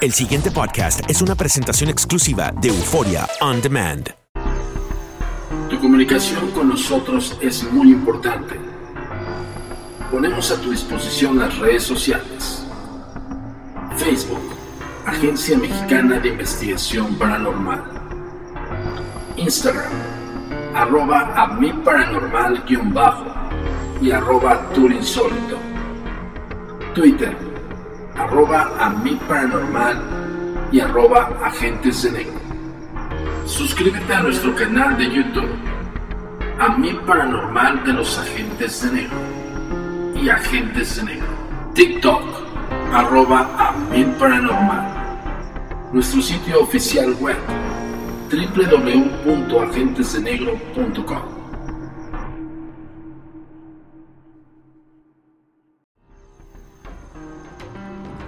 El siguiente podcast es una presentación exclusiva de Euforia On Demand. Tu comunicación con nosotros es muy importante. Ponemos a tu disposición las redes sociales. Facebook, Agencia Mexicana de Investigación Paranormal. Instagram, arroba a mi paranormal guion bajo y arroba turinsólito. Twitter, arroba a mi paranormal y arroba agentes de negro. Suscríbete a nuestro canal de YouTube, a mi paranormal de los agentes de negro y agentes de negro. TikTok, arroba a mi paranormal. Nuestro sitio oficial web, www.agentesdenegro.com.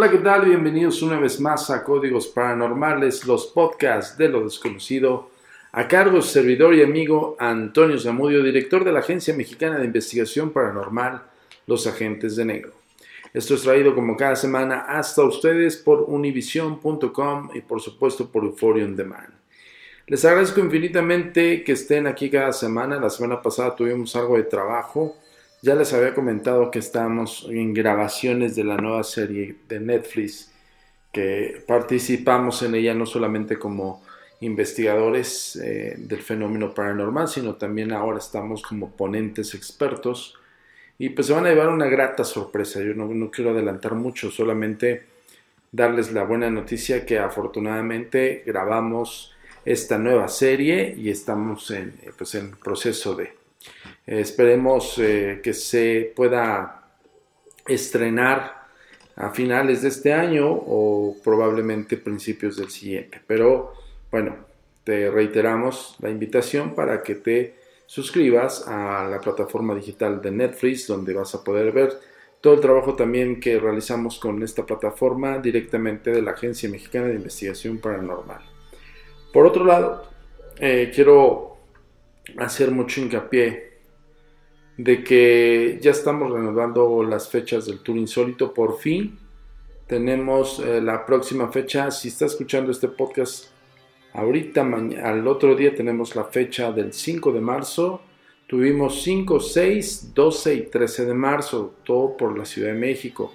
Hola, ¿qué tal? Bienvenidos una vez más a Códigos Paranormales, los podcasts de lo desconocido. A cargo de servidor y amigo Antonio Zamudio, director de la Agencia Mexicana de Investigación Paranormal, Los Agentes de Negro. Esto es traído como cada semana hasta ustedes por univision.com y por supuesto por Euphoria On Demand. Les agradezco infinitamente que estén aquí cada semana. La semana pasada tuvimos algo de trabajo. Ya les había comentado que estábamos en grabaciones de la nueva serie de Netflix, que participamos en ella no solamente como investigadores eh, del fenómeno paranormal, sino también ahora estamos como ponentes expertos. Y pues se van a llevar una grata sorpresa. Yo no, no quiero adelantar mucho, solamente darles la buena noticia que afortunadamente grabamos esta nueva serie y estamos en, pues en proceso de... Esperemos eh, que se pueda estrenar a finales de este año o probablemente principios del siguiente. Pero bueno, te reiteramos la invitación para que te suscribas a la plataforma digital de Netflix donde vas a poder ver todo el trabajo también que realizamos con esta plataforma directamente de la Agencia Mexicana de Investigación Paranormal. Por otro lado, eh, quiero hacer mucho hincapié de que ya estamos renovando las fechas del Tour Insólito. Por fin tenemos eh, la próxima fecha. Si está escuchando este podcast ahorita, al otro día tenemos la fecha del 5 de marzo. Tuvimos 5, 6, 12 y 13 de marzo, todo por la Ciudad de México.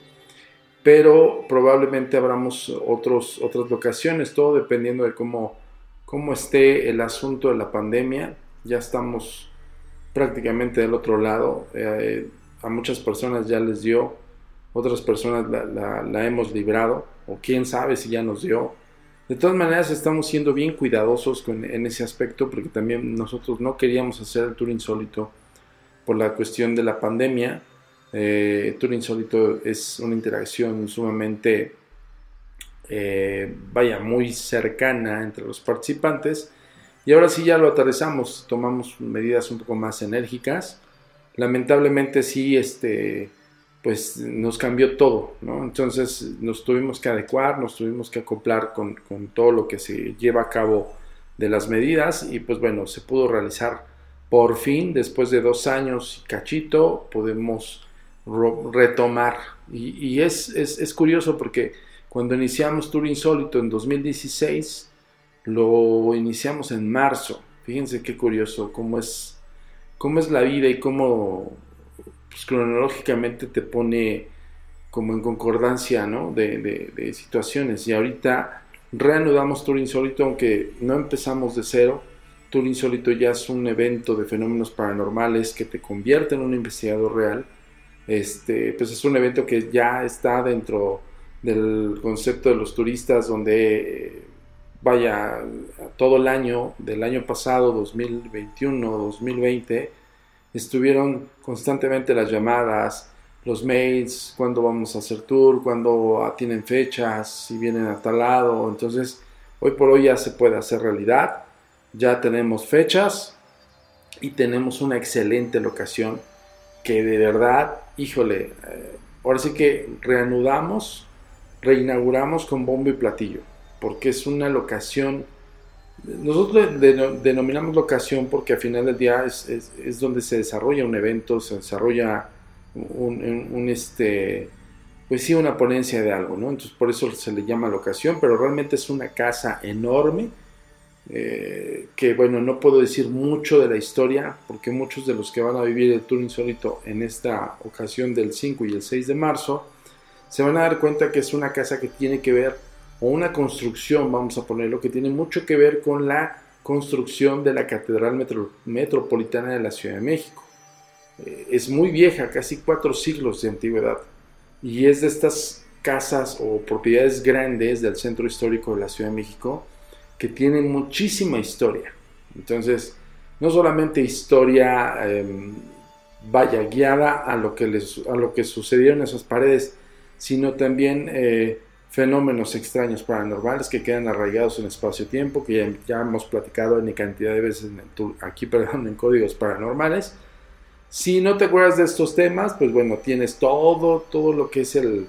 Pero probablemente abramos otros, otras locaciones, todo dependiendo de cómo, cómo esté el asunto de la pandemia. Ya estamos prácticamente del otro lado. Eh, a muchas personas ya les dio, otras personas la, la, la, hemos librado, o quién sabe si ya nos dio. De todas maneras, estamos siendo bien cuidadosos con, en ese aspecto, porque también nosotros no queríamos hacer el tour insólito por la cuestión de la pandemia. Eh, el tour insólito es una interacción sumamente, eh, vaya, muy cercana entre los participantes y ahora sí ya lo aterrizamos, tomamos medidas un poco más enérgicas. Lamentablemente sí, este, pues nos cambió todo, ¿no? Entonces nos tuvimos que adecuar, nos tuvimos que acoplar con, con todo lo que se lleva a cabo de las medidas y pues bueno, se pudo realizar por fin, después de dos años y cachito, podemos retomar. Y, y es, es, es curioso porque cuando iniciamos Tour Insólito en 2016, lo iniciamos en marzo Fíjense qué curioso cómo es, cómo es la vida y cómo pues, cronológicamente te pone como en concordancia ¿no? de, de, situaciones. Y ahorita reanudamos Tour Insólito, aunque no empezamos de cero. Tour Insólito ya es un evento de fenómenos paranormales que te convierte en un investigador real. Este, pues es un evento que ya está dentro del concepto de los turistas, donde vaya, todo el año, del año pasado, 2021, 2020, estuvieron constantemente las llamadas, los mails, cuándo vamos a hacer tour, cuándo tienen fechas, si vienen a tal lado. Entonces, hoy por hoy ya se puede hacer realidad, ya tenemos fechas y tenemos una excelente locación que de verdad, híjole, eh, ahora sí que reanudamos, reinauguramos con bombo y platillo porque es una locación, nosotros denominamos locación porque al final del día es, donde se desarrolla un evento, se desarrolla un, este, pues sí, una ponencia de algo, ¿no? Entonces por eso se le llama locación, pero realmente es una casa enorme, eh, que bueno, no puedo decir mucho de la historia, porque muchos de los que van a vivir el Tour Insólito en esta ocasión del 5 y el 6 de marzo, se van a dar cuenta que es una casa que tiene que ver o una construcción, vamos a ponerlo, que tiene mucho que ver con la construcción de la Catedral Metropolitana de la Ciudad de México. Eh, es muy vieja, casi cuatro siglos de antigüedad, y es de estas casas o propiedades grandes del centro histórico de la Ciudad de México que tienen muchísima historia. Entonces, no solamente historia em, vaya guiada a lo, que les, a lo que sucedió en esas paredes, sino también eh, fenómenos extraños paranormales que quedan arraigados en espacio-tiempo, que ya, hemos platicado en cantidad de veces aquí, perdón, en códigos paranormales. Si no te acuerdas de estos temas, pues bueno, tienes todo, todo lo que es el,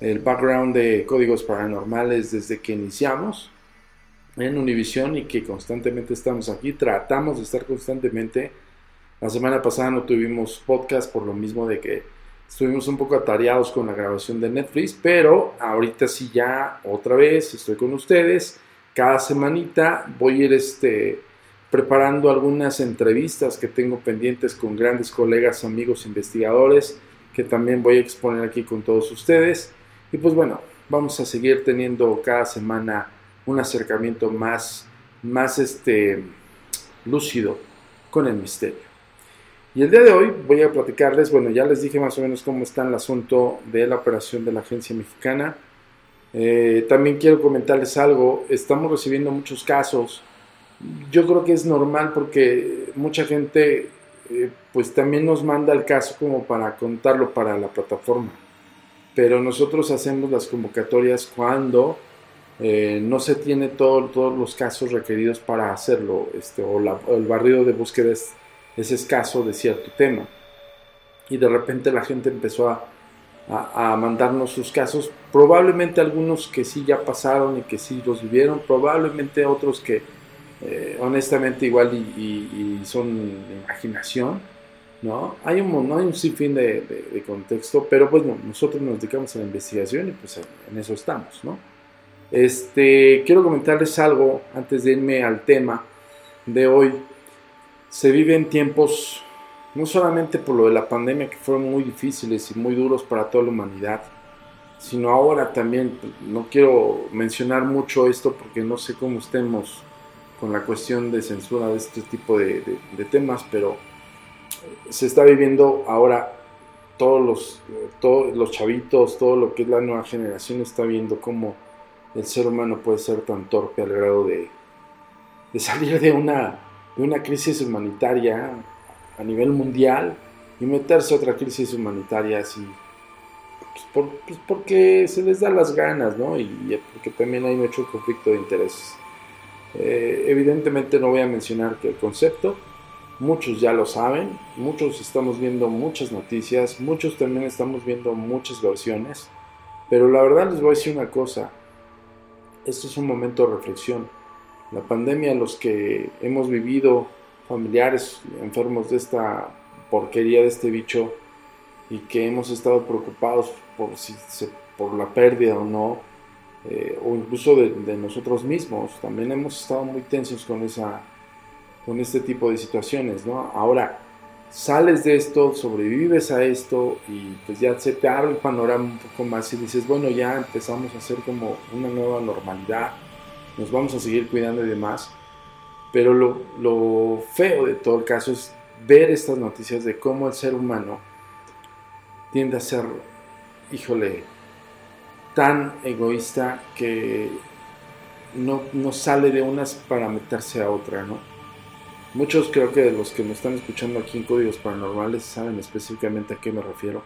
el background de códigos paranormales desde que iniciamos en Univision y que constantemente estamos aquí, tratamos de estar constantemente. La semana pasada no tuvimos podcast por lo mismo de que Estuvimos un poco atareados con la grabación de Netflix, pero ahorita sí ya otra vez estoy con ustedes. Cada semanita voy a ir este, preparando algunas entrevistas que tengo pendientes con grandes colegas, amigos, investigadores, que también voy a exponer aquí con todos ustedes. Y pues bueno, vamos a seguir teniendo cada semana un acercamiento más, más este, lúcido con el misterio. Y el día de hoy voy a platicarles, bueno, ya les dije más o menos cómo está el asunto de la operación de la agencia mexicana. Eh, también quiero comentarles algo, estamos recibiendo muchos casos. Yo creo que es normal porque mucha gente eh, pues también nos manda el caso como para contarlo para la plataforma. Pero nosotros hacemos las convocatorias cuando eh, no se tiene todos los casos requeridos para hacerlo, este, o, o el barrido de búsqueda es es escaso de cierto tema. Y de repente la gente empezó a, a, mandarnos sus casos, probablemente algunos que sí ya pasaron y que sí los vivieron, probablemente otros que eh, honestamente igual y, son imaginación, ¿no? Hay un, no hay un sinfín de, de, contexto, pero pues nosotros nos dedicamos a la investigación y pues en eso estamos, ¿no? Este, quiero comentarles algo antes de irme al tema de hoy se viven tiempos, no solamente por lo de la pandemia, que fueron muy difíciles y muy duros para toda la humanidad, sino ahora también, no quiero mencionar mucho esto porque no sé cómo estemos con la cuestión de censura de este tipo de, temas, pero se está viviendo ahora todos los, todos los chavitos, todo lo que es la nueva generación está viendo cómo el ser humano puede ser tan torpe al grado de, de salir de una de una crisis humanitaria a nivel mundial y meterse a otra crisis humanitaria así, pues, pues, porque se les da las ganas, ¿no? Y porque también hay mucho conflicto de intereses. Eh, evidentemente no voy a mencionar que el concepto, muchos ya lo saben, muchos estamos viendo muchas noticias, muchos también estamos viendo muchas versiones, pero la verdad les voy a decir una cosa, esto es un momento de reflexión la pandemia, los que hemos vivido familiares enfermos de esta porquería, de este bicho, y que hemos estado preocupados por, si por la pérdida o no, eh, o incluso de, nosotros mismos, también hemos estado muy tensos con esa, con este tipo de situaciones, ¿no? Ahora, sales de esto, sobrevives a esto y pues ya se te abre el panorama un poco más y dices, bueno, ya empezamos a hacer como una nueva normalidad, nos vamos a seguir cuidando y demás. Pero lo, lo feo de todo el caso es ver estas noticias de cómo el ser humano tiende a ser, híjole, tan egoísta que no, no sale de unas para meterse a otra, ¿no? Muchos creo que de los que me están escuchando aquí en Códigos Paranormales saben específicamente a qué me refiero,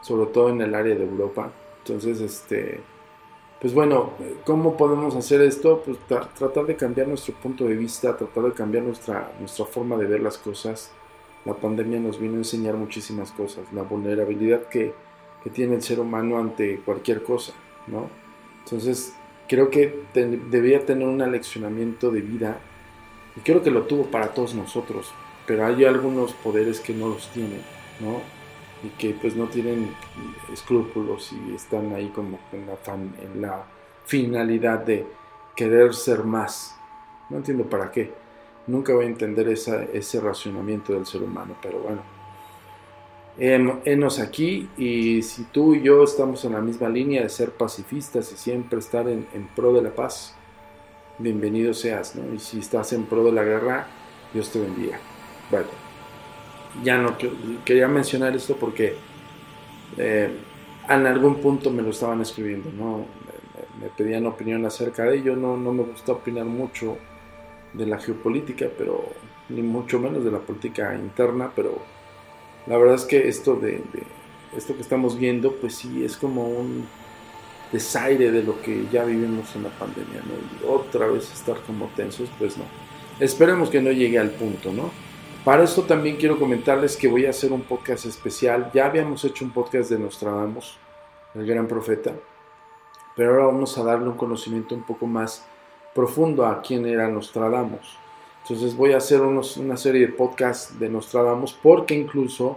sobre todo en el área de Europa. Entonces, este, pues bueno, ¿cómo podemos hacer esto? Pues tratar de cambiar nuestro punto de vista, tratar de cambiar nuestra, nuestra forma de ver las cosas. La pandemia nos vino a enseñar muchísimas cosas, la vulnerabilidad que, que tiene el ser humano ante cualquier cosa, ¿no? Entonces, creo que debía tener un aleccionamiento de vida y creo que lo tuvo para todos nosotros, pero hay algunos poderes que no los tienen, ¿no? Y que pues no tienen escrúpulos y están ahí como en la, en la finalidad de querer ser más. No entiendo para qué. Nunca voy a entender esa, ese racionamiento del ser humano, pero bueno. Enos aquí y si tú y yo estamos en la misma línea de ser pacifistas y siempre estar en, pro de la paz, bienvenido seas, ¿no? Y si estás en pro de la guerra, Dios te bendiga. Bueno ya no quería mencionar esto porque eh, en algún punto me lo estaban escribiendo, ¿no? Me, pedían opinión acerca de ello, no, no me gusta opinar mucho de la geopolítica, pero ni mucho menos de la política interna, pero la verdad es que esto de, esto que estamos viendo, pues sí es como un desaire de lo que ya vivimos en la pandemia, ¿no? Y otra vez estar como tensos, pues no. Esperemos que no llegue al punto, ¿no? Para esto también quiero comentarles que voy a hacer un podcast especial. Ya habíamos hecho un podcast de Nostradamus, el gran profeta, pero ahora vamos a darle un conocimiento un poco más profundo a quién era Nostradamus. Entonces voy a hacer una serie de podcasts de Nostradamus porque incluso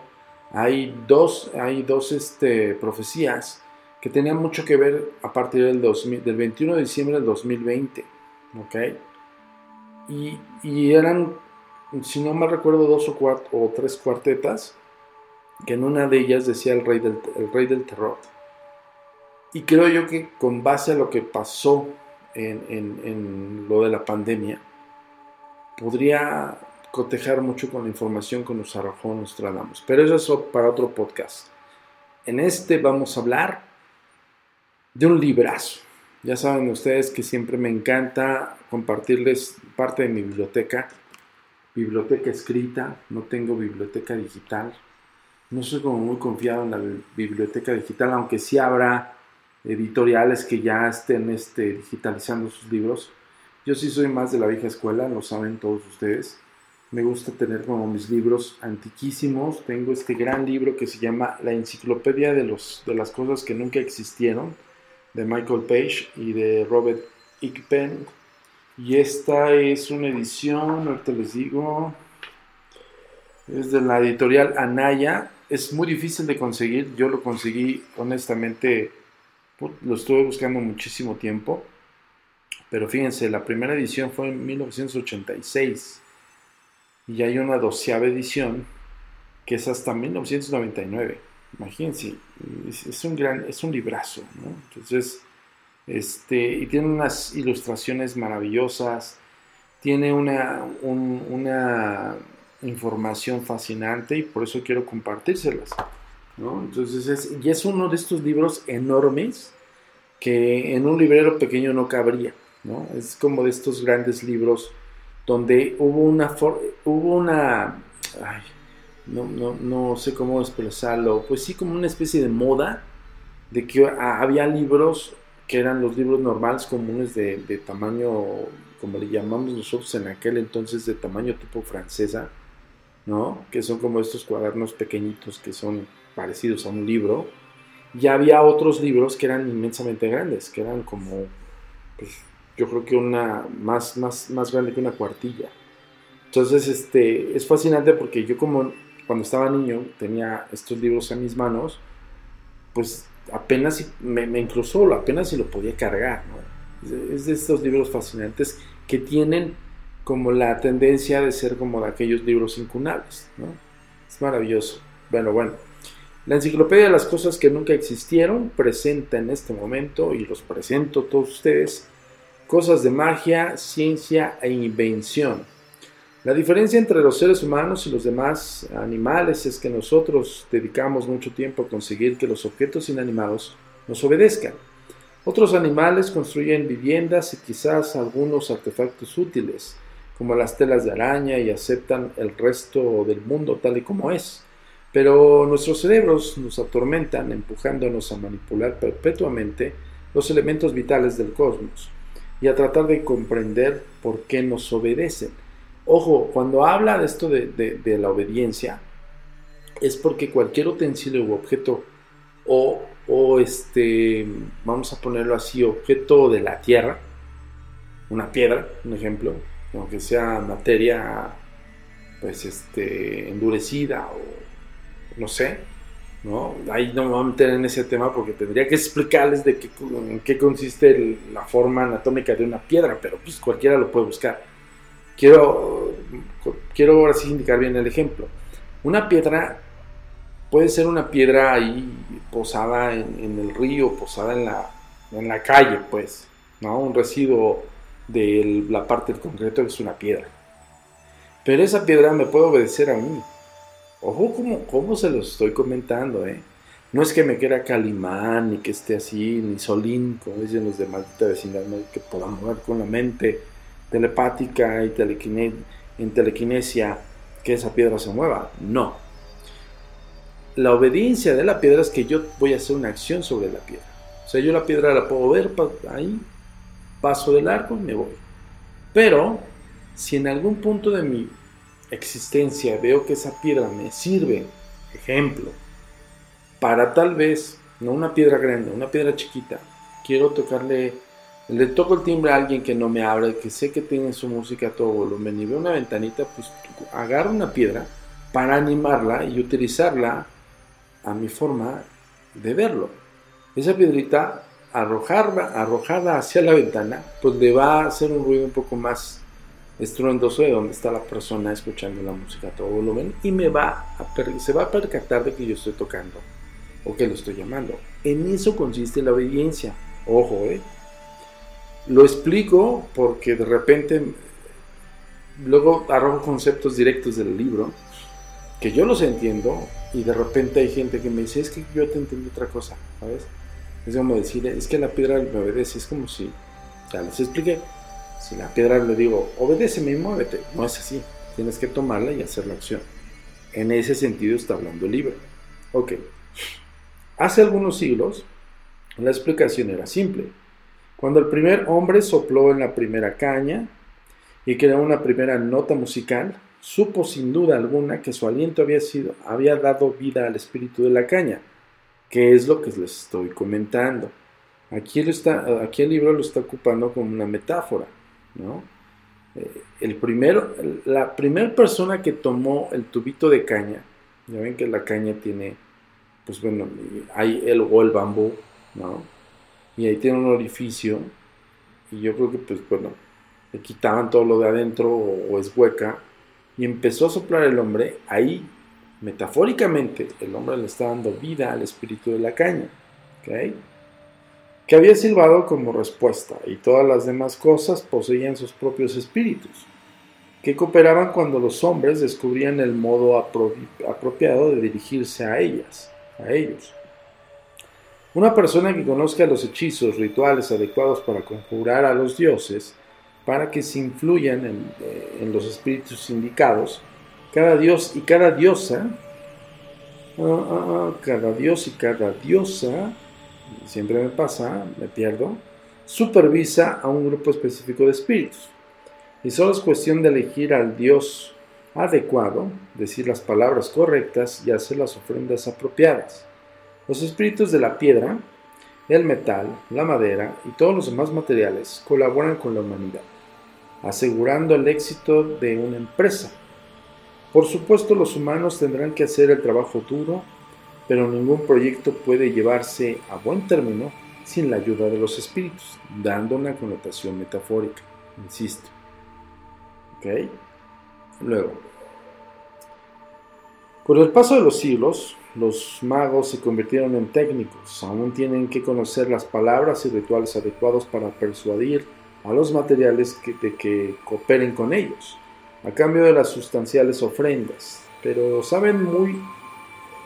hay dos, hay dos este, profecías que tenían mucho que ver a partir del, del 21 de diciembre del 2020. ¿ok? Y, y eran si no me recuerdo, dos o, tres cuartetas, que en una de ellas decía el rey, del, el rey del terror. Y creo yo que con base a lo que pasó en, en, lo de la pandemia, podría cotejar mucho con la información que nos arrojó Nostradamus. Pero eso es para otro podcast. En este vamos a hablar de un librazo. Ya saben ustedes que siempre me encanta compartirles parte de mi biblioteca biblioteca escrita, no tengo biblioteca digital. No soy como muy confiado en la biblioteca digital, aunque sí habrá editoriales que ya estén este, digitalizando sus libros. Yo sí soy más de la vieja escuela, lo saben todos ustedes. Me gusta tener como mis libros antiquísimos. Tengo este gran libro que se llama La Enciclopedia de, los, de las Cosas que Nunca Existieron, de Michael Page y de Robert Ickpen y esta es una edición, ahorita les digo, es de la editorial Anaya. Es muy difícil de conseguir, yo lo conseguí honestamente, lo estuve buscando muchísimo tiempo. Pero fíjense, la primera edición fue en 1986 y hay una doceava edición que es hasta 1999. Imagínense, es, un gran, es un librazo, ¿no? Entonces, este, y tiene unas ilustraciones maravillosas, tiene una, una información fascinante y por eso quiero compartírselas. Entonces es, y es uno de estos libros enormes que en un librero pequeño no cabría. ¿no? Es como de estos grandes libros donde hubo una... Hubo una no, no, no sé cómo expresarlo. Pues sí, como una especie de moda de que había libros que eran los libros normales comunes de, tamaño, como le llamamos nosotros en aquel entonces, de tamaño tipo francesa, ¿no? Que son como estos cuadernos pequeñitos que son parecidos a un libro. Y había otros libros que eran inmensamente grandes, que eran como, pues, yo creo que una más, más, más grande que una cuartilla. Entonces, este, es fascinante porque yo como cuando estaba niño tenía estos libros en mis manos, pues apenas me, me solo, apenas si lo podía cargar. Es de estos libros fascinantes que tienen como la tendencia de ser como de aquellos libros incunables. Es maravilloso. Bueno, bueno. La enciclopedia de las cosas que nunca existieron presenta en este momento, y los presento a todos ustedes, cosas de magia, ciencia e invención. La diferencia entre los seres humanos y los demás animales es que nosotros dedicamos mucho tiempo a conseguir que los objetos inanimados nos obedezcan. Otros animales construyen viviendas y quizás algunos artefactos útiles, como las telas de araña, y aceptan el resto del mundo tal y como es. Pero nuestros cerebros nos atormentan empujándonos a manipular perpetuamente los elementos vitales del cosmos y a tratar de comprender por qué nos obedecen. Ojo, cuando habla de esto de, la obediencia, es porque cualquier utensilio u objeto o, o, este, vamos a ponerlo así, objeto de la tierra, una piedra, un ejemplo, aunque sea materia pues este endurecida o no sé, ¿no? Ahí no me voy a meter en ese tema porque tendría que explicarles de qué, en qué consiste la forma anatómica de una piedra, pero pues cualquiera lo puede buscar. Quiero, quiero ahora sí indicar bien el ejemplo. Una piedra puede ser una piedra ahí posada en, el río, posada en la, en la calle, pues, ¿no? Un residuo de la parte del concreto es una piedra. Pero esa piedra me puede obedecer a mí. Ojo cómo, se los estoy comentando, ¿eh? No es que me quiera Calimán, ni que esté así, ni Solín, como dicen los de maldita vecindad, que pueda mover con la mente telepática y en telequinesia que esa piedra se mueva. No. La obediencia de la piedra es que yo voy a hacer una acción sobre la piedra. O sea, yo la piedra la puedo ver ahí, paso del arco y me voy. Pero, si en algún punto de mi existencia veo que esa piedra me sirve, ejemplo, para tal vez, no una piedra grande, una piedra chiquita, quiero tocarle, le toco el timbre a alguien que no me abre, que sé que tiene su música a todo volumen y veo una ventanita, pues agarro una piedra para animarla y utilizarla a mi forma de verlo. Esa piedrita arrojarla, arrojada hacia la ventana, pues le va a hacer un ruido un poco más estruendoso de donde está la persona escuchando la música a todo volumen y me va a se va a percatar de que yo estoy tocando o que lo estoy llamando. En eso consiste la obediencia. Ojo, ¿eh? Lo explico porque de repente luego arrojo conceptos directos del libro que yo los entiendo y de repente hay gente que me dice, es que yo te entiendo otra cosa, ¿sabes? Es como decir, es que la piedra me obedece, es como si, ya les expliqué, si la piedra le digo, obedéceme y muévete, no es así. Tienes que tomarla y hacer la acción. En ese sentido está hablando el libro. Ok. Hace algunos siglos, la explicación era simple. Cuando el primer hombre sopló en la primera caña y creó una primera nota musical, supo sin duda alguna que su aliento había, sido, había dado vida al espíritu de la caña, que es lo que les estoy comentando. Aquí, está, aquí el libro lo está ocupando como una metáfora. ¿no? Eh, el primero, la primera persona que tomó el tubito de caña, ya ven que la caña tiene, pues bueno, hay el o el bambú, ¿no? Y ahí tiene un orificio, y yo creo que, pues bueno, le quitaban todo lo de adentro o, es hueca, y empezó a soplar el hombre, ahí, metafóricamente, el hombre le está dando vida al espíritu de la caña, ¿ok? que había silbado como respuesta, y todas las demás cosas poseían sus propios espíritus, que cooperaban cuando los hombres descubrían el modo apropiado de dirigirse a ellas, a ellos. Una persona que conozca los hechizos rituales adecuados para conjurar a los dioses, para que se influyan en, eh, los espíritus indicados, cada dios y cada diosa, ah, ah, cada dios y cada diosa siempre me pasa, me pierdo, supervisa a un grupo específico de espíritus. Y solo es cuestión de elegir al Dios adecuado, decir las palabras correctas y hacer las ofrendas apropiadas. Los espíritus de la piedra, el metal, la madera y todos los demás materiales colaboran con la humanidad, asegurando el éxito de una empresa. Por supuesto, los humanos tendrán que hacer el trabajo duro pero ningún proyecto puede llevarse a buen término sin la ayuda de los espíritus, dando una connotación metafórica, insisto. ¿Ok? Luego, con el paso de los siglos, los magos se convirtieron en técnicos. Aún tienen que conocer las palabras y rituales adecuados para persuadir a los materiales de que cooperen con ellos, a cambio de las sustanciales ofrendas, pero saben muy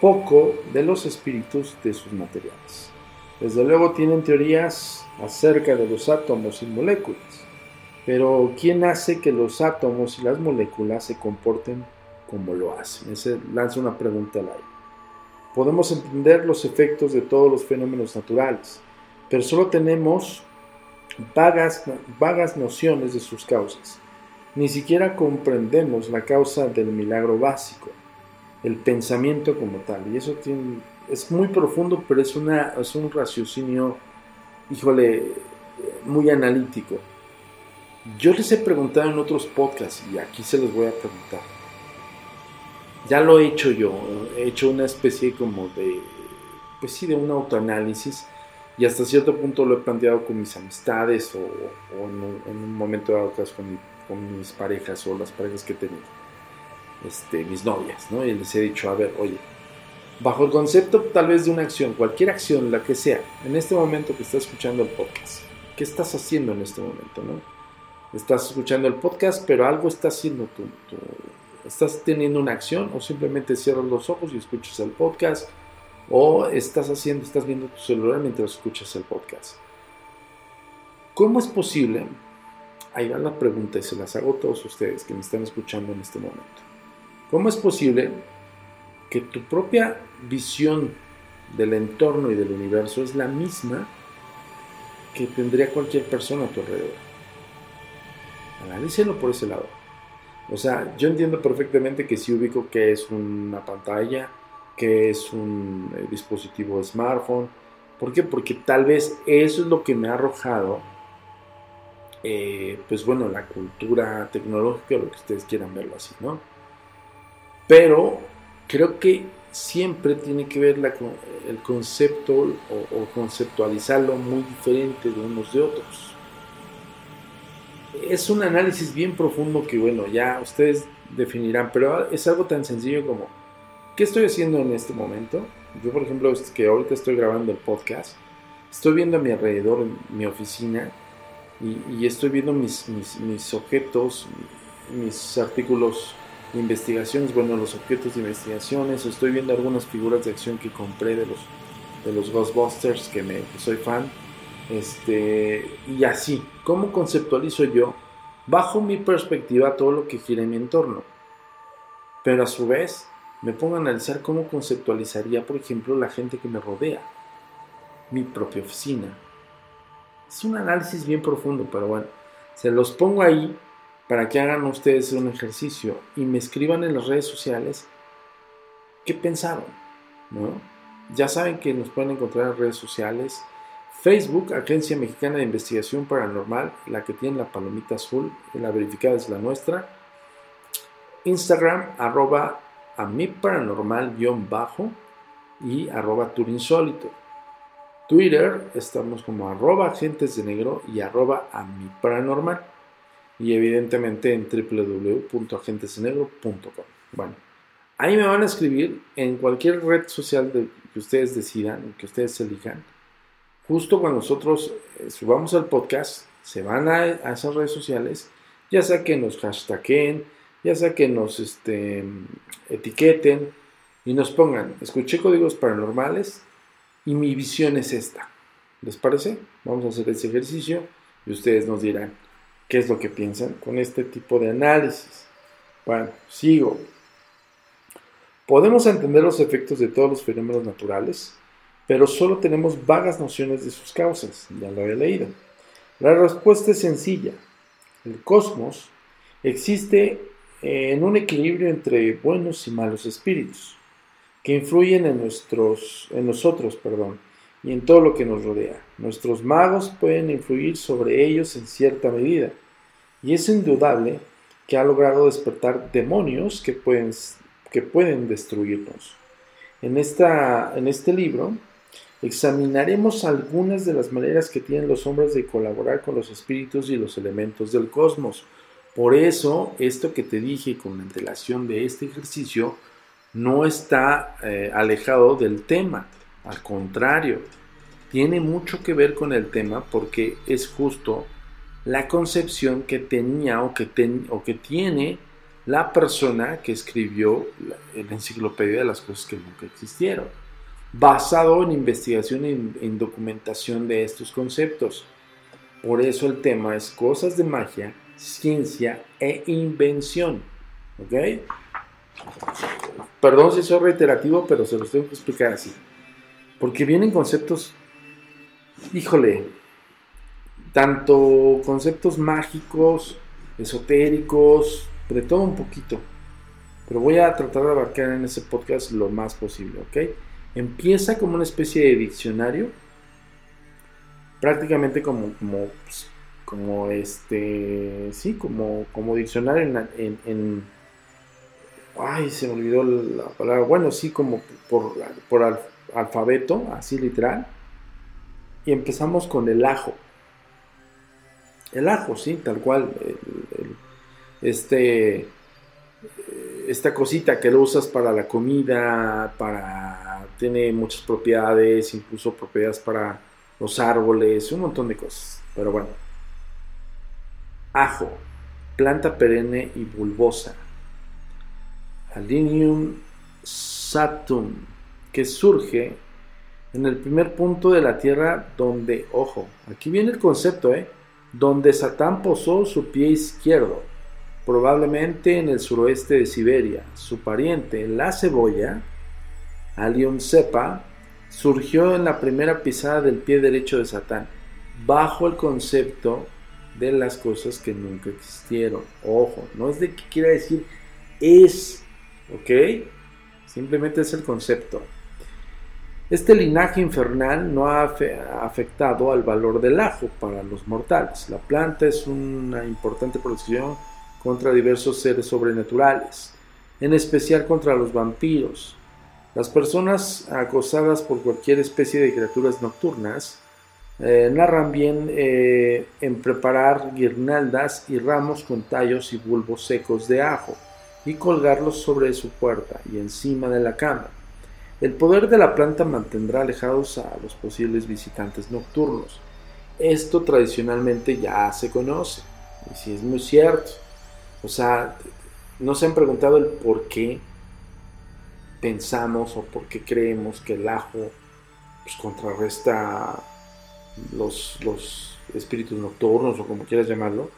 poco de los espíritus de sus materiales. Desde luego tienen teorías acerca de los átomos y moléculas, pero ¿quién hace que los átomos y las moléculas se comporten como lo hacen? Ese lanza una pregunta al aire. Podemos entender los efectos de todos los fenómenos naturales, pero solo tenemos vagas, vagas nociones de sus causas. Ni siquiera comprendemos la causa del milagro básico, el pensamiento como tal. Y eso tiene, es muy profundo, pero es, una, es un raciocinio, híjole, muy analítico. Yo les he preguntado en otros podcasts y aquí se los voy a preguntar. Ya lo he hecho yo, he hecho una especie como de, pues sí, de un autoanálisis y hasta cierto punto lo he planteado con mis amistades o, en, un, momento dado con, con, mis parejas o las parejas que he tenido, este, mis novias, ¿no? Y les he dicho, a ver, oye, bajo el concepto tal vez de una acción, cualquier acción, la que sea, en este momento que estás escuchando el podcast, ¿qué estás haciendo en este momento, no? Estás escuchando el podcast, pero algo está haciendo tú, tú estás teniendo una acción o simplemente cierras los ojos y escuchas el podcast o estás haciendo, estás viendo tu celular mientras escuchas el podcast. ¿Cómo es posible? Ahí va la pregunta y se las hago a todos ustedes que me están escuchando en este momento. ¿Cómo es posible que tu propia visión del entorno y del universo es la misma que tendría cualquier persona a tu alrededor? Analícenlo por ese lado. O sea, yo entiendo perfectamente que si ubico que es una pantalla, que es un eh, dispositivo smartphone. ¿Por qué? Porque tal vez eso es lo que me ha arrojado, eh, pues bueno, la cultura tecnológica, lo que ustedes quieran verlo así, ¿no? Pero creo que siempre tiene que ver el concepto o, o, conceptualizarlo muy diferente de unos de otros. Es un análisis bien profundo que, bueno, ya ustedes definirán, pero es algo tan sencillo como ¿Qué estoy haciendo en este momento? Yo, por ejemplo, que ahorita estoy grabando el podcast, estoy viendo a mi alrededor, en mi oficina, y, estoy viendo mis, mis, objetos, mis artículos de investigaciones, bueno, los objetos de investigaciones, estoy viendo algunas figuras de acción que compré de los, de los Ghostbusters, que, me, soy fan, este, y así, ¿cómo conceptualizo yo, bajo mi perspectiva, todo lo que gira en mi entorno? Pero a su vez, me pongo a analizar cómo conceptualizaría, por ejemplo, la gente que me rodea, mi propia oficina. Es un análisis bien profundo, pero bueno, se los pongo ahí para que hagan ustedes un ejercicio y me escriban en las redes sociales qué pensaron, ¿no? Ya saben que nos pueden encontrar en redes sociales. Facebook, Agencia Mexicana de Investigación Paranormal, la que tiene la palomita azul, la verificada es la nuestra. Instagram, arroba a mi paranormal-bajo y arroba turinsólito. Twitter estamos como arroba agentes de negro y arroba a mi paranormal. Y evidentemente en www.agentesdenegro.com. Bueno, ahí me van a escribir en cualquier red social que ustedes decidan, que ustedes elijan. Justo cuando nosotros eh, subamos el podcast, se van a, a esas redes sociales, ya sea que nos hashtaguen, ya sea que nos este, etiqueten y nos pongan, escuché códigos paranormales y mi visión es esta. ¿Les parece? Vamos a hacer ese ejercicio y ustedes nos dirán qué es lo que piensan con este tipo de análisis. Bueno, sigo. Podemos entender los efectos de todos los fenómenos naturales, pero solo tenemos vagas nociones de sus causas, ya lo he leído. La respuesta es sencilla. El cosmos existe en un equilibrio entre buenos y malos espíritus, que influyen en, nuestros, en nosotros perdón, y en todo lo que nos rodea. Nuestros magos pueden influir sobre ellos en cierta medida, y es indudable que ha logrado despertar demonios que pueden, que pueden destruirnos. En, esta, en este libro examinaremos algunas de las maneras que tienen los hombres de colaborar con los espíritus y los elementos del cosmos, Por eso, esto que te dije con antelación de este ejercicio no está eh, alejado del tema, al contrario, tiene mucho que ver con el tema porque es justo la concepción que tenía o que, o que tiene la persona que escribió la, la, enciclopedia de las cosas que nunca existieron, basado en investigación y en, en documentación de estos conceptos. Por eso el tema es cosas de magia, ciencia e invención. ¿Ok? Perdón si soy reiterativo, pero se los tengo que explicar así. Porque vienen conceptos, híjole, tanto conceptos mágicos, esotéricos, de todo un poquito. Pero voy a tratar de abarcar en ese podcast lo más posible, ¿ok? Empieza como una especie de diccionario, prácticamente como, como, pues, este, sí, como, como diccionario en, ay, se me olvidó la palabra, bueno, sí, como por, por al, alfabeto, así literal, y empezamos con el ajo. El ajo, sí, tal cual, este, esta cosita que lo usas para la comida, para, tiene muchas propiedades, incluso propiedades para los árboles, un montón de cosas, pero bueno. Ajo, planta perenne y bulbosa. Alinium satum, que surge en el primer punto de la tierra donde, ojo, aquí viene el concepto, ¿eh? Donde Satán posó su pie izquierdo, probablemente en el suroeste de Siberia. Su pariente, la cebolla, Alium cepa, surgió en la primera pisada del pie derecho de Satán, bajo el concepto de las cosas que nunca existieron. Ojo, no es de que quiera decir es, ¿ok? Simplemente es el concepto. Este linaje infernal no ha afectado al valor del ajo para los mortales. La planta es una importante protección contra diversos seres sobrenaturales, en especial contra los vampiros. Las personas acosadas por cualquier especie de criaturas nocturnas eh, narran bien eh, en preparar guirnaldas y ramos con tallos y bulbos secos de ajo y colgarlos sobre su puerta y encima de la cama. El poder de la planta mantendrá alejados a los posibles visitantes nocturnos. Esto tradicionalmente ya se conoce, y si es muy cierto. O sea, no se han preguntado el por qué pensamos o por qué creemos que el ajo pues, contrarresta los, los espíritus nocturnos o como quieras llamarlo.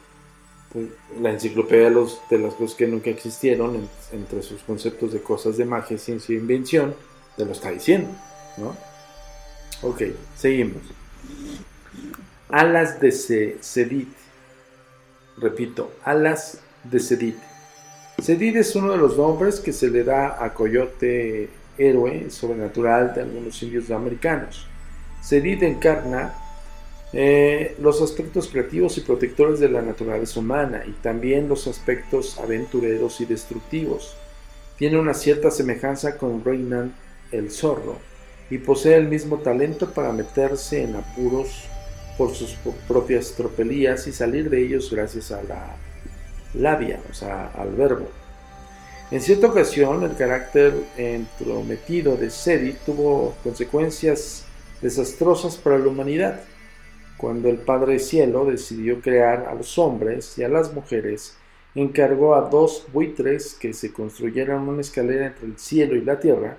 Pues, la enciclopedia de, los, de, las cosas que nunca existieron, en, entre sus conceptos de cosas de magia, ciencia e invención, te lo está diciendo, ¿no? Ok, seguimos. Alas de Sedit. Repito, alas de Sedit. Sedit es uno de los nombres que se le da a coyote héroe sobrenatural de algunos indios americanos. Sedit encarna eh, los aspectos creativos y protectores de la naturaleza humana y también los aspectos aventureros y destructivos. Tiene una cierta semejanza con Reinan el zorro y posee el mismo talento para meterse en apuros por sus propias tropelías y salir de ellos gracias a la labia, o sea, al verbo. En cierta ocasión, el carácter entrometido de Sedi tuvo consecuencias desastrosas para la humanidad. Cuando el Padre Cielo decidió crear a los hombres y a las mujeres, encargó a dos buitres que se construyeran una escalera entre el cielo y la tierra,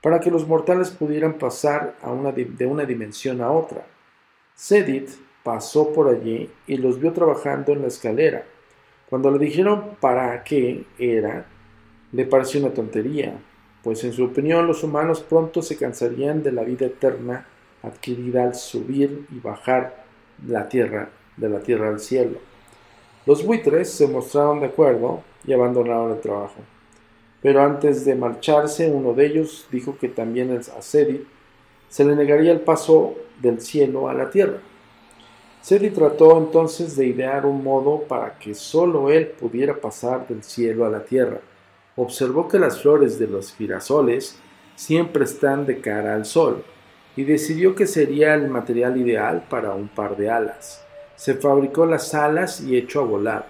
para que los mortales pudieran pasar de una dimensión a otra. Sedit pasó por allí y los vio trabajando en la escalera. Cuando le dijeron para qué era, le pareció una tontería, pues en su opinión los humanos pronto se cansarían de la vida eterna adquirida al subir y bajar la tierra, de la tierra al cielo. Los buitres se mostraron de acuerdo y abandonaron el trabajo. Pero antes de marcharse, uno de ellos dijo que también a Sedi se le negaría el paso del cielo a la tierra. Sedi trató entonces de idear un modo para que sólo él pudiera pasar del cielo a la tierra. Observó que las flores de los girasoles siempre están de cara al sol y decidió que sería el material ideal para un par de alas. Se fabricó las alas y echó a volar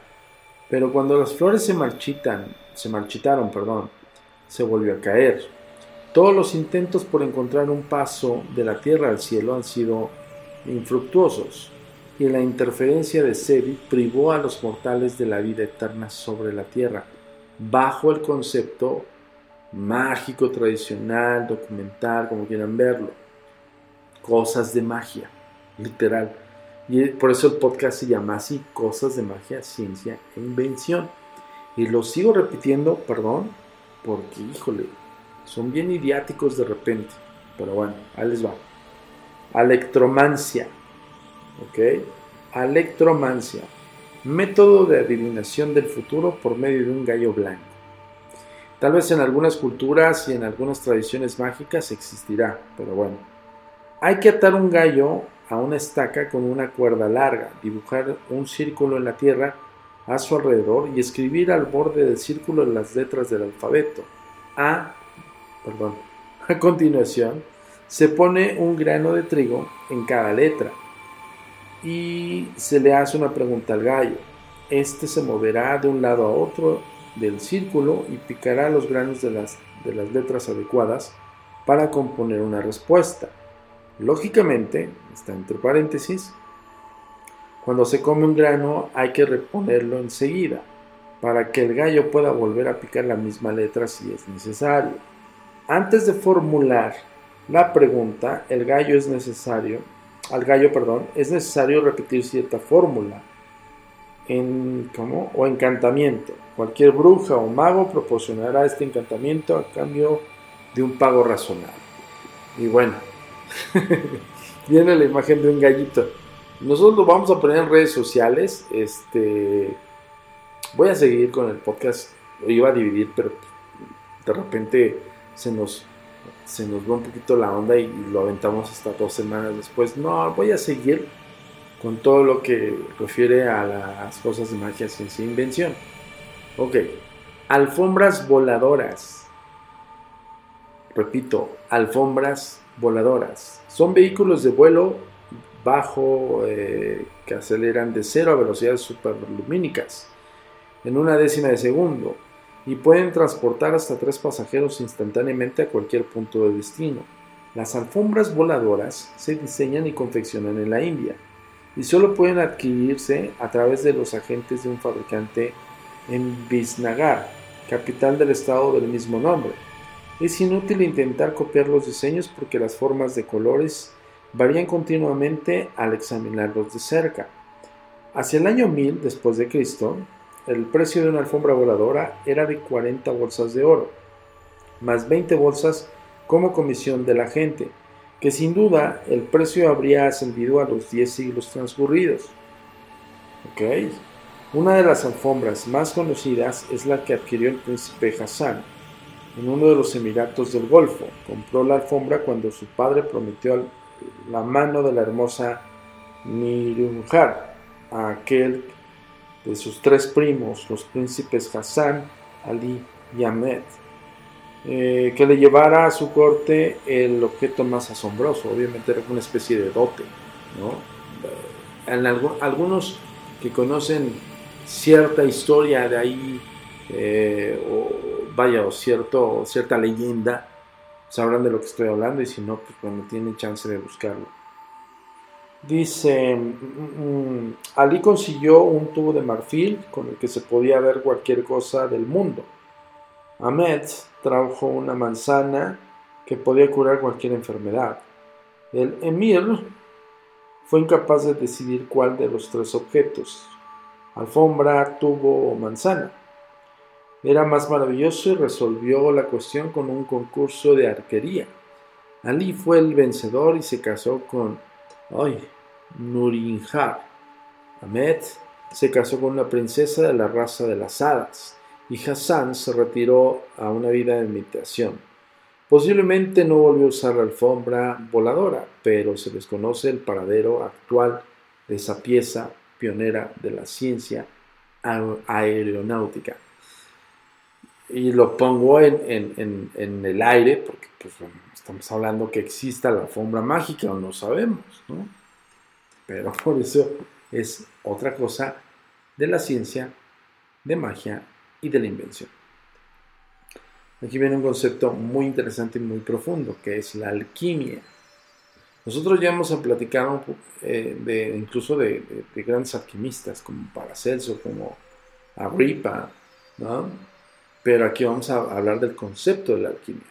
Pero cuando las flores se marchitan, se marchitaron, perdón, se volvió a caer. Todos los intentos por encontrar un paso de la tierra al cielo han sido infructuosos, y la interferencia de Sedi privó a los mortales de la vida eterna sobre la tierra, bajo el concepto mágico, tradicional, documental, como quieran verlo. Cosas de magia, literal. Y por eso el podcast se llama así, Cosas de Magia, Ciencia e Invención. Y lo sigo repitiendo, perdón, porque híjole, son bien idiáticos de repente. Pero bueno, ahí les va. Electromancia. ¿Ok? Electromancia. Método de adivinación del futuro por medio de un gallo blanco. Tal vez en algunas culturas y en algunas tradiciones mágicas existirá, pero bueno. Hay que atar un gallo a una estaca con una cuerda larga, dibujar un círculo en la tierra a su alrededor y escribir al borde del círculo las letras del alfabeto. A, perdón, a continuación, se pone un grano de trigo en cada letra y se le hace una pregunta al gallo. Este se moverá de un lado a otro del círculo y picará los granos de las, de las letras adecuadas para componer una respuesta. Lógicamente, está entre paréntesis, cuando se come un grano hay que reponerlo enseguida para que el gallo pueda volver a picar la misma letra si es necesario. Antes de formular la pregunta, el gallo es necesario, al gallo, perdón, es necesario repetir cierta fórmula en, ¿cómo? o encantamiento. Cualquier bruja o mago proporcionará este encantamiento a cambio de un pago razonable. Y bueno, viene la imagen de un gallito. Nosotros lo vamos a poner en redes sociales. Este, voy a seguir con el podcast. Lo iba a dividir, pero de repente se nos, se nos va un poquito la onda y lo aventamos hasta dos semanas después. No, voy a seguir con todo lo que refiere a las cosas de magia, ciencia e invención. Ok, alfombras voladoras. Repito, alfombras voladoras. Son vehículos de vuelo bajo eh, que aceleran de cero a velocidades superlumínicas en una décima de segundo y pueden transportar hasta tres pasajeros instantáneamente a cualquier punto de destino. Las alfombras voladoras se diseñan y confeccionan en la India y solo pueden adquirirse a través de los agentes de un fabricante en Bisnagar, capital del estado del mismo nombre. Es inútil intentar copiar los diseños porque las formas de colores varían continuamente al examinarlos de cerca. Hacia el año 1000 después de Cristo, el precio de una alfombra voladora era de 40 bolsas de oro, más 20 bolsas como comisión de la gente, que sin duda el precio habría ascendido a los 10 siglos transcurridos. Una de las alfombras más conocidas es la que adquirió el príncipe Hassan en uno de los Emiratos del Golfo. Compró la alfombra cuando su padre prometió la mano de la hermosa Mirunjar a aquel de sus tres primos, los príncipes Hassan, Ali y Ahmed, eh, que le llevara a su corte el objeto más asombroso. Obviamente era una especie de dote. En algunos que conocen cierta historia de ahí, eh, o vaya, o cierto, cierta leyenda, sabrán de lo que estoy hablando y si no, pues bueno, tienen chance de buscarlo. Dice, mm, mm, Ali consiguió un tubo de marfil con el que se podía ver cualquier cosa del mundo. Ahmed trajo una manzana que podía curar cualquier enfermedad. El emir fue incapaz de decidir cuál de los tres objetos, alfombra, tubo o manzana, era más maravilloso y resolvió la cuestión con un concurso de arquería. Ali fue el vencedor y se casó con ay, Nurinjar. Ahmed se casó con una princesa de la raza de las hadas y Hassan se retiró a una vida de meditación. Posiblemente no volvió a usar la alfombra voladora, pero se desconoce el paradero actual de esa pieza pionera de la ciencia aeronáutica. Y lo pongo en, el aire porque pues, estamos hablando que exista la alfombra mágica o no sabemos, ¿no? Pero por eso es otra cosa de la ciencia de magia y de la invención. Aquí viene un concepto muy interesante y muy profundo, que es la alquimia. Nosotros ya hemos platicado eh, de, incluso de, grandes alquimistas, como Paracelso, como Agripa, ¿no? Pero aquí vamos a hablar del concepto de la alquimia.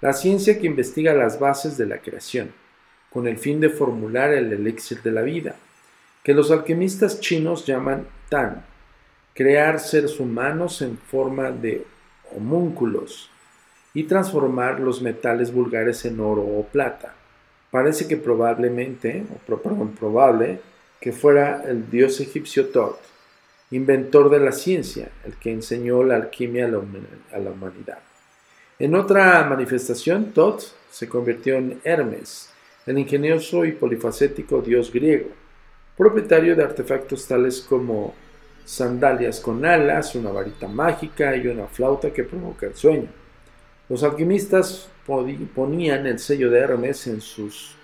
La ciencia que investiga las bases de la creación, con el fin de formular el elixir de la vida, que los alquimistas chinos llaman Tan, crear seres humanos en forma de homúnculos y transformar los metales vulgares en oro o plata. Parece que probablemente, o perdón, probable, que fuera el dios egipcio Tot, inventor de la ciencia, el que enseñó la alquimia a la humanidad. En otra manifestación, Tot se convirtió en Hermes, el ingenioso y polifacético dios griego, propietario de artefactos tales como sandalias con alas, una varita mágica y una flauta que provoca el sueño. Los alquimistas ponían el sello de Hermes en sus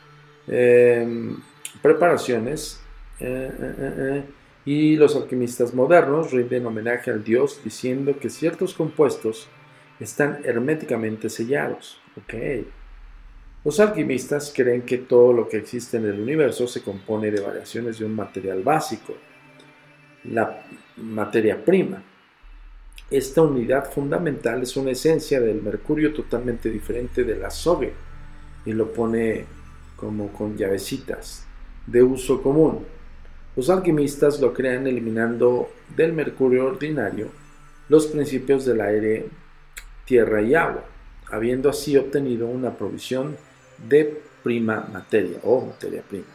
em, preparaciones eh, eh, eh, y los alquimistas modernos rinden homenaje al dios diciendo que ciertos compuestos están herméticamente sellados. Los alquimistas creen que todo lo que existe en el universo se compone de variaciones de un material básico, la materia prima. Esta unidad fundamental es una esencia del mercurio totalmente diferente de la sogue y lo pone como con llavecitas de uso común. Los alquimistas lo crean eliminando del mercurio ordinario los principios del aire, tierra y agua, habiendo así obtenido una provisión de prima materia o materia prima.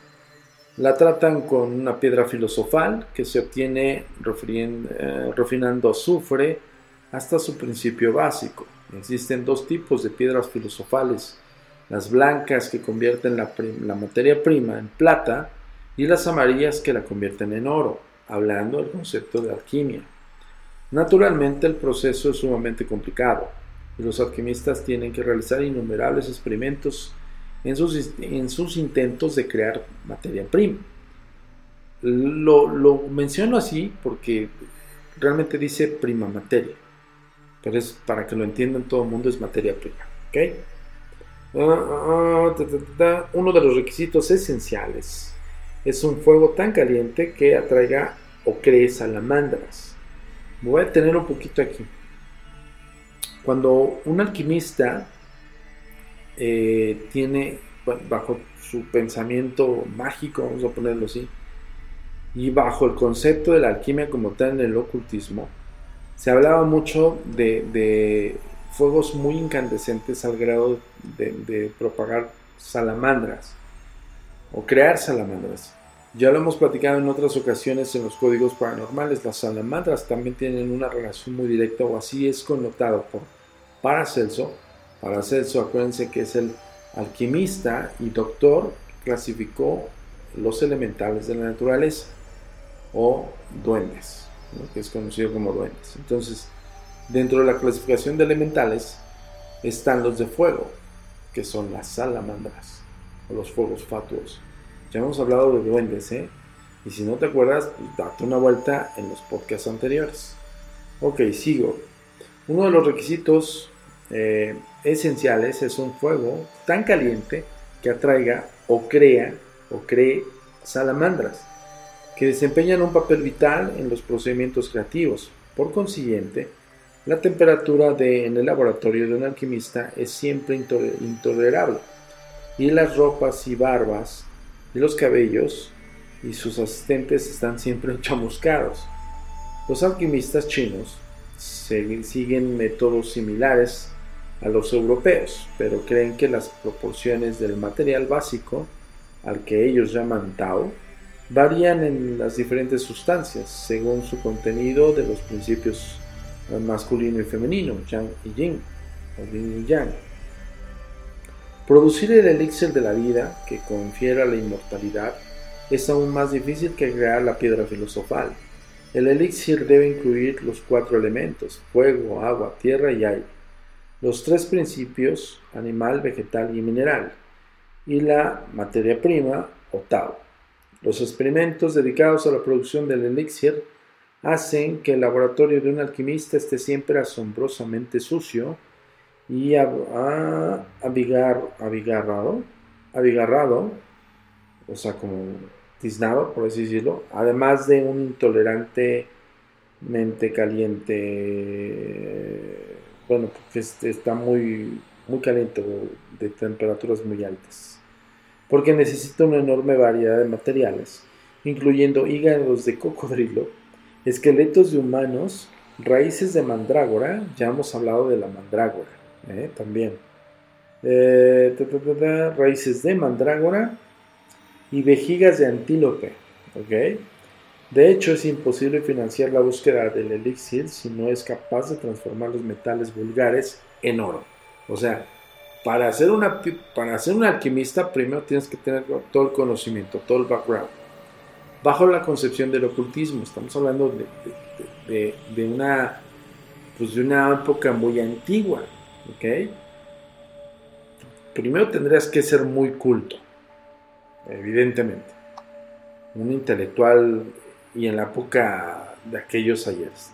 La tratan con una piedra filosofal que se obtiene eh, refinando azufre hasta su principio básico. Existen dos tipos de piedras filosofales, las blancas que convierten la, la materia prima en plata y las amarillas que la convierten en oro, hablando del concepto de alquimia. Naturalmente el proceso es sumamente complicado y los alquimistas tienen que realizar innumerables experimentos en sus, intentos de crear materia prima. Lo, menciono así porque realmente dice prima materia, pero es para que lo entiendan todo el mundo es materia prima. Ah, ah, ah, Uno de los requisitos esenciales es un fuego tan caliente que atraiga o cree salamandras. voy a tener un poquito aquí. Cuando un alquimista eh, tiene, bajo su pensamiento mágico, vamos a ponerlo así, y bajo el concepto de la alquimia como tal en el ocultismo, se hablaba mucho de, fuegos muy incandescentes al grado de, propagar salamandras o crear salamandras. Ya lo hemos platicado en otras ocasiones en los códigos paranormales. Las salamandras también tienen una relación muy directa, o así es connotado por Paracelso, Paracelso, acuérdense que es el alquimista y doctor que clasificó los elementales de la naturaleza o duendes, que es conocido como duendes. Entonces, dentro de la clasificación de elementales están los de fuego, que son las salamandras o los fuegos fatuos. Ya hemos hablado de duendes, ¿eh? Y si no te acuerdas, date una vuelta en los podcasts anteriores. Ok, sigo. Uno de los requisitos eh, esenciales es un fuego tan caliente que atraiga o crea o cree salamandras, que desempeñan un papel vital en los procedimientos creativos. Por consiguiente, la temperatura de, en el laboratorio de un alquimista es siempre intolerable y las ropas y barbas y los cabellos y sus asistentes están siempre chamuscados. Los alquimistas chinos siguen métodos similares a los europeos, pero creen que las proporciones del material básico, al que ellos llaman Tao, varían en las diferentes sustancias según su contenido de los principios masculino y femenino, Yang y Yin, o Yin y Yang. Producir el elixir de la vida que confiera la inmortalidad es aún más difícil que crear la piedra filosofal. El elixir debe incluir los cuatro elementos, fuego, agua, tierra y aire los tres principios, animal, vegetal y mineral, y la materia prima o Tao. Los experimentos dedicados a la producción del elixir hacen que el laboratorio de un alquimista esté siempre asombrosamente sucio y abigar, abigarrado, abigarrado, o sea, como tiznado, por así decirlo, además de un intolerante mente caliente, bueno, porque está muy, muy caliente, de temperaturas muy altas, porque necesita una enorme variedad de materiales, incluyendo hígados de cocodrilo, esqueletos de humanos, raíces de mandrágora, ya hemos hablado de la mandrágora, ¿eh? también, eh, raíces de mandrágora y vejigas de antílope, ¿ok? De hecho, es imposible financiar la búsqueda del elixir si no es capaz de transformar los metales vulgares en oro. O sea, para ser, una, para ser un alquimista, primero tienes que tener todo el conocimiento, todo el background. Bajo la concepción del ocultismo, estamos hablando de, de, una, pues de una época muy antigua. ¿Ok? Primero tendrías que ser muy culto, evidentemente. Un intelectual y en la época de aquellos ayeres.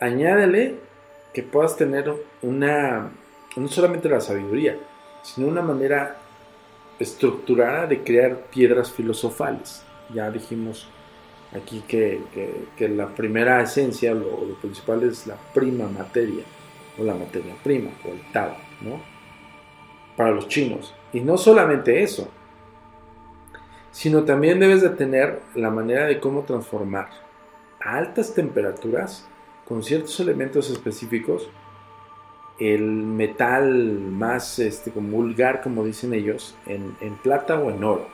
Añádele que puedas tener una, no solamente la sabiduría, sino una manera estructurada de crear piedras filosofales. Ya dijimos aquí que, la primera esencia, lo, principal es la prima materia, o la materia prima, o el Tao, ¿no? Para los chinos. Y no solamente eso, sino también debes de tener la manera de cómo transformar a altas temperaturas con ciertos elementos específicos el metal más este, como vulgar, como dicen ellos, en, plata o en oro.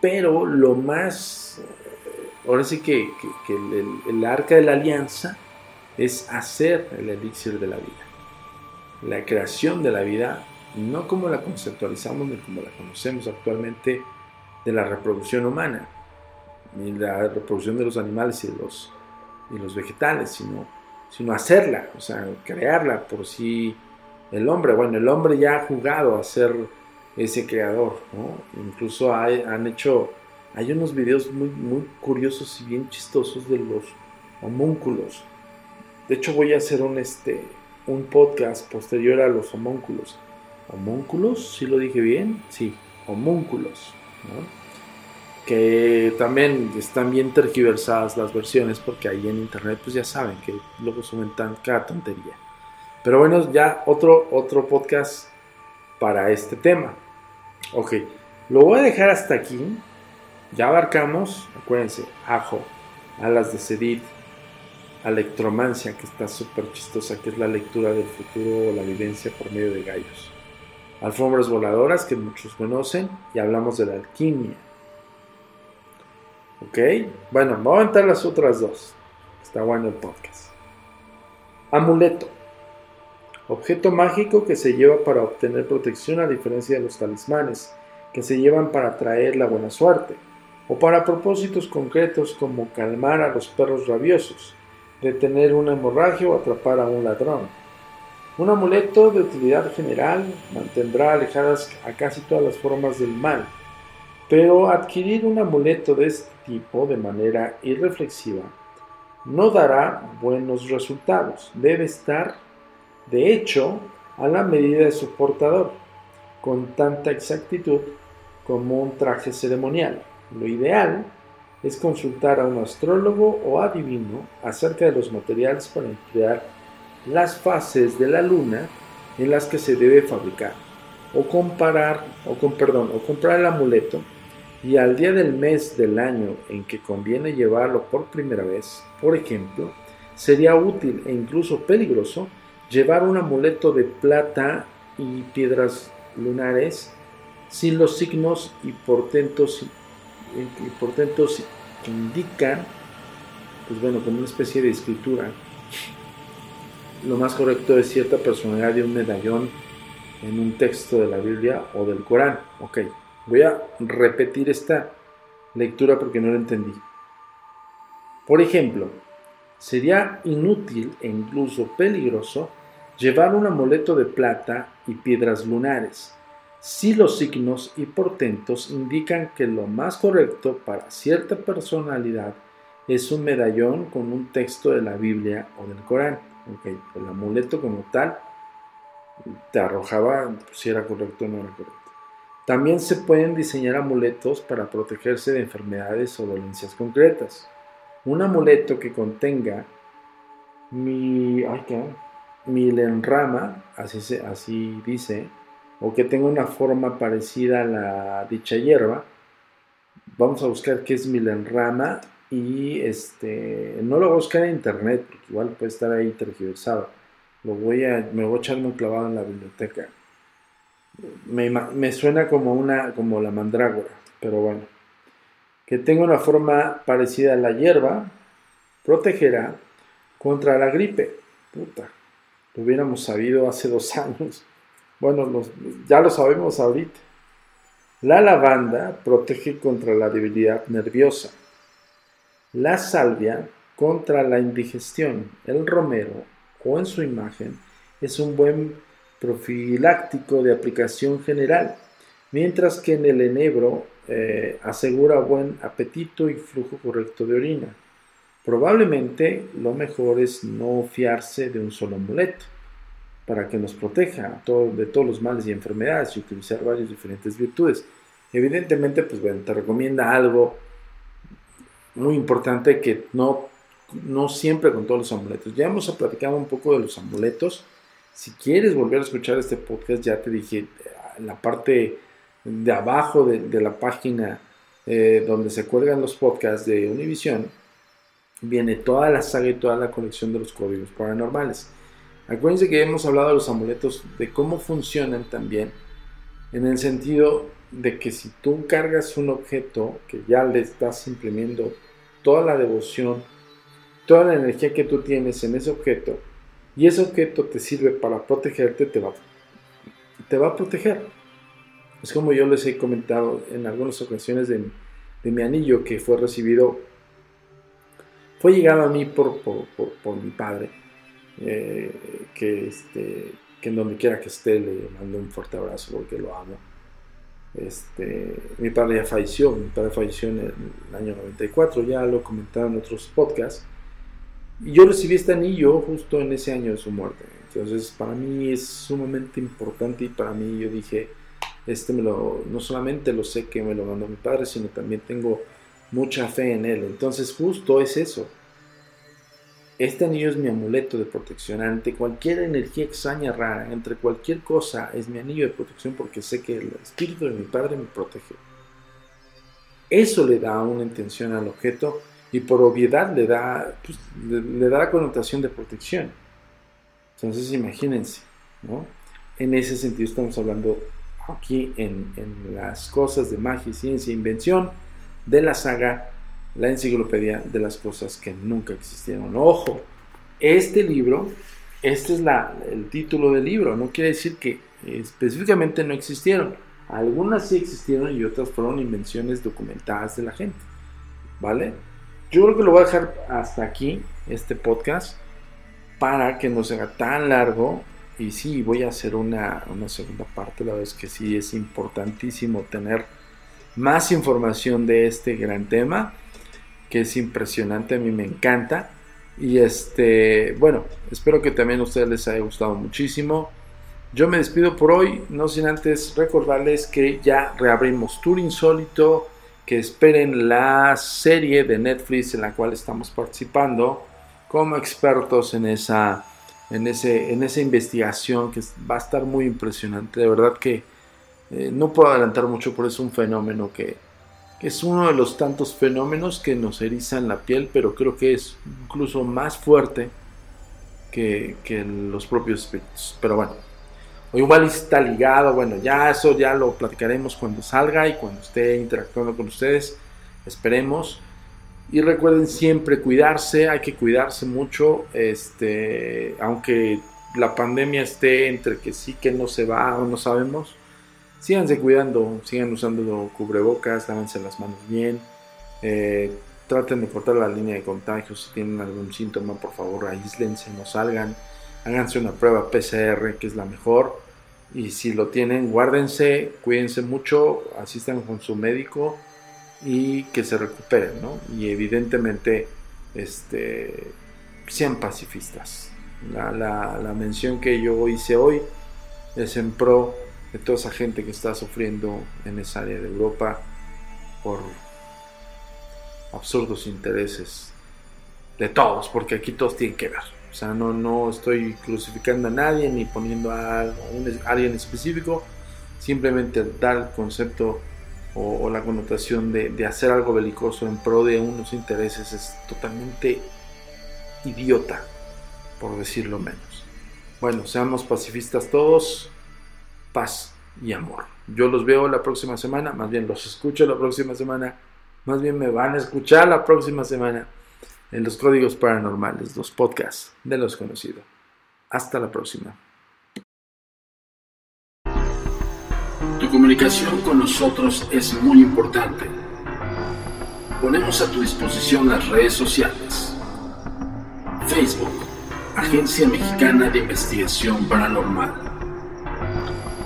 Pero lo más, eh, ahora sí que, el, el, arca de la alianza es hacer el elixir de la vida. La creación de la vida, no como la conceptualizamos ni como la conocemos actualmente, de la reproducción humana, ni la reproducción de los animales y los, y los vegetales, sino, sino hacerla, o sea, crearla por sí el hombre. Bueno, el hombre ya ha jugado a ser ese creador. Incluso han hecho, hay unos videos muy, muy curiosos y bien chistosos de los homúnculos. De hecho, voy a hacer un, este, un podcast posterior a los homúnculos. ¿Homúnculos? ¿Sí lo dije bien? Sí, homúnculos que también están bien tergiversadas las versiones porque ahí en internet pues ya saben que luego suben tan cada tontería. Pero bueno, ya otro, otro podcast para este tema. Ok, lo voy a dejar hasta aquí. Ya abarcamos, acuérdense, ajo, alas de sedid, electromancia, que está súper chistosa, que es la lectura del futuro o la vivencia por medio de gallos alfombras voladoras que muchos conocen y hablamos de la alquimia. ¿Ok? Bueno, vamos a aventar las otras dos. Está bueno el podcast. Amuleto. Objeto mágico que se lleva para obtener protección a diferencia de los talismanes, que se llevan para traer la buena suerte, o para propósitos concretos como calmar a los perros rabiosos, detener una hemorragia o atrapar a un ladrón. Un amuleto de utilidad general mantendrá alejadas a casi todas las formas del mal, pero adquirir un amuleto de este tipo de manera irreflexiva no dará buenos resultados. Debe estar, de hecho, a la medida de su portador, con tanta exactitud como un traje ceremonial. Lo ideal es consultar a un astrólogo o adivino acerca de los materiales para crear las fases de la luna en las que se debe fabricar o comparar o con perdón o comprar el amuleto y al día del mes del año en que conviene llevarlo por primera vez, por ejemplo, sería útil e incluso peligroso llevar un amuleto de plata y piedras lunares sin los signos y portentos y portentos que indican pues bueno como una especie de escritura lo más correcto es cierta personalidad de un medallón en un texto de la Biblia o del Corán. Ok, voy a repetir esta lectura porque no lo entendí. Por ejemplo, sería inútil e incluso peligroso llevar un amuleto de plata y piedras lunares si los signos y portentos indican que lo más correcto para cierta personalidad es un medallón con un texto de la Biblia o del Corán. Okay, el amuleto como tal te arrojaba si era correcto o no era correcto. También se pueden diseñar amuletos para protegerse de enfermedades o dolencias concretas. Un amuleto que contenga mi, ay, ¿qué? milenrama, así, se, así dice, o que tenga una forma parecida a la dicha hierba. Vamos a buscar qué es milenrama y este no lo voy a buscar en internet porque igual puede estar ahí tergiversado. Lo voy a, me voy a echar muy clavado en la biblioteca. Me, me suena como una, como la mandrágora, pero bueno. Que tenga una forma parecida a la hierba, protegerá contra la gripe. Puta, lo hubiéramos sabido hace dos años. Bueno, ya lo sabemos ahorita. La lavanda protege contra la debilidad nerviosa. La salvia contra la indigestión. El romero, o en su imagen, es un buen profiláctico de aplicación general, mientras que en el enebro eh, asegura buen apetito y flujo correcto de orina. Probablemente lo mejor es no fiarse de un solo amuleto para que nos proteja de todos los males y enfermedades y utilizar varias diferentes virtudes. Evidentemente, pues bueno, te recomienda algo muy importante que no, no siempre con todos los amuletos. Ya hemos platicado un poco de los amuletos. Si quieres volver a escuchar este podcast, ya te dije, en la parte de abajo de, la página eh, donde se cuelgan los podcasts de Univision, viene toda la saga y toda la colección de los códigos paranormales. Acuérdense que hemos hablado de los amuletos, de cómo funcionan también, en el sentido de que si tú cargas un objeto que ya le estás imprimiendo toda la devoción, toda la energía que tú tienes en ese objeto, y ese objeto te sirve para protegerte, te va, te va a proteger. Es como yo les he comentado en algunas ocasiones de, mi anillo que fue recibido, fue llegado a mí por, por mi padre eh, que, este, que en donde quiera que esté le mando un fuerte abrazo porque lo amo. Este, mi padre ya falleció, mi padre falleció en el, año 94, ya lo comentaron en otros podcasts. Y yo recibí este anillo justo en ese año de su muerte. Entonces, para mí es sumamente importante y para mí yo dije, este me lo, no solamente lo sé que me lo mandó mi padre, sino también tengo mucha fe en él. Entonces, justo es eso. Este anillo es mi amuleto de protección ante cualquier energía extraña, rara, entre cualquier cosa, es mi anillo de protección porque sé que el espíritu de mi padre me protege. Eso le da una intención al objeto y por obviedad le da, pues, le, da la connotación de protección. Entonces imagínense, ¿no? En ese sentido estamos hablando aquí en, las cosas de magia, ciencia e invención de la saga la enciclopedia de las cosas que nunca existieron. Ojo, este libro, este es la, el título del libro, no quiere decir que específicamente no existieron. Algunas sí existieron y otras fueron invenciones documentadas de la gente. ¿Vale? Yo creo que lo voy a dejar hasta aquí, este podcast, para que no se haga tan largo. Y sí, voy a hacer una, una segunda parte. La verdad es que sí es importantísimo tener más información de este gran tema que es impresionante, a mí me encanta. Y este, bueno, espero que también a ustedes les haya gustado muchísimo. Yo me despido por hoy, no sin antes recordarles que ya reabrimos Tour Insólito, que esperen la serie de Netflix en la cual estamos participando como expertos en esa, en ese, en esa investigación que va a estar muy impresionante. De verdad que eh, no puedo adelantar mucho, pero es un fenómeno que, es uno de los tantos fenómenos que nos erizan la piel, pero creo que es incluso más fuerte que, los propios espíritus. Pero bueno, o igual está ligado, bueno, ya eso ya lo platicaremos cuando salga y cuando esté interactuando con ustedes, esperemos. Y recuerden siempre cuidarse, hay que cuidarse mucho, este, aunque la pandemia esté entre que sí que no se va o no sabemos síganse cuidando, sigan usando cubrebocas, lávense las manos bien, eh, traten de cortar la línea de contagio, si tienen algún síntoma, por favor aíslense, no salgan, háganse una prueba PCR, que es la mejor, y si lo tienen, guárdense, cuídense mucho, asistan con su médico y que se recuperen, ¿no? Y evidentemente este, sean pacifistas. La, la, mención que yo hice hoy es en pro de toda esa gente que está sufriendo en esa área de Europa por absurdos intereses de todos, porque aquí todos tienen que ver. O sea, no, no estoy crucificando a nadie ni poniendo a, un, alguien específico, simplemente dar el concepto o, la connotación de, de, hacer algo belicoso en pro de unos intereses es totalmente idiota, por decirlo menos. Bueno, seamos pacifistas todos, paz y amor. Yo los veo la próxima semana, más bien los escucho la próxima semana, más bien me van a escuchar la próxima semana en los códigos paranormales, los podcasts de los conocidos. Hasta la próxima. Tu comunicación con nosotros es muy importante. Ponemos a tu disposición las redes sociales. Facebook, Agencia Mexicana de Investigación Paranormal.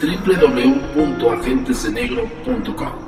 www.agentesdenegro.com.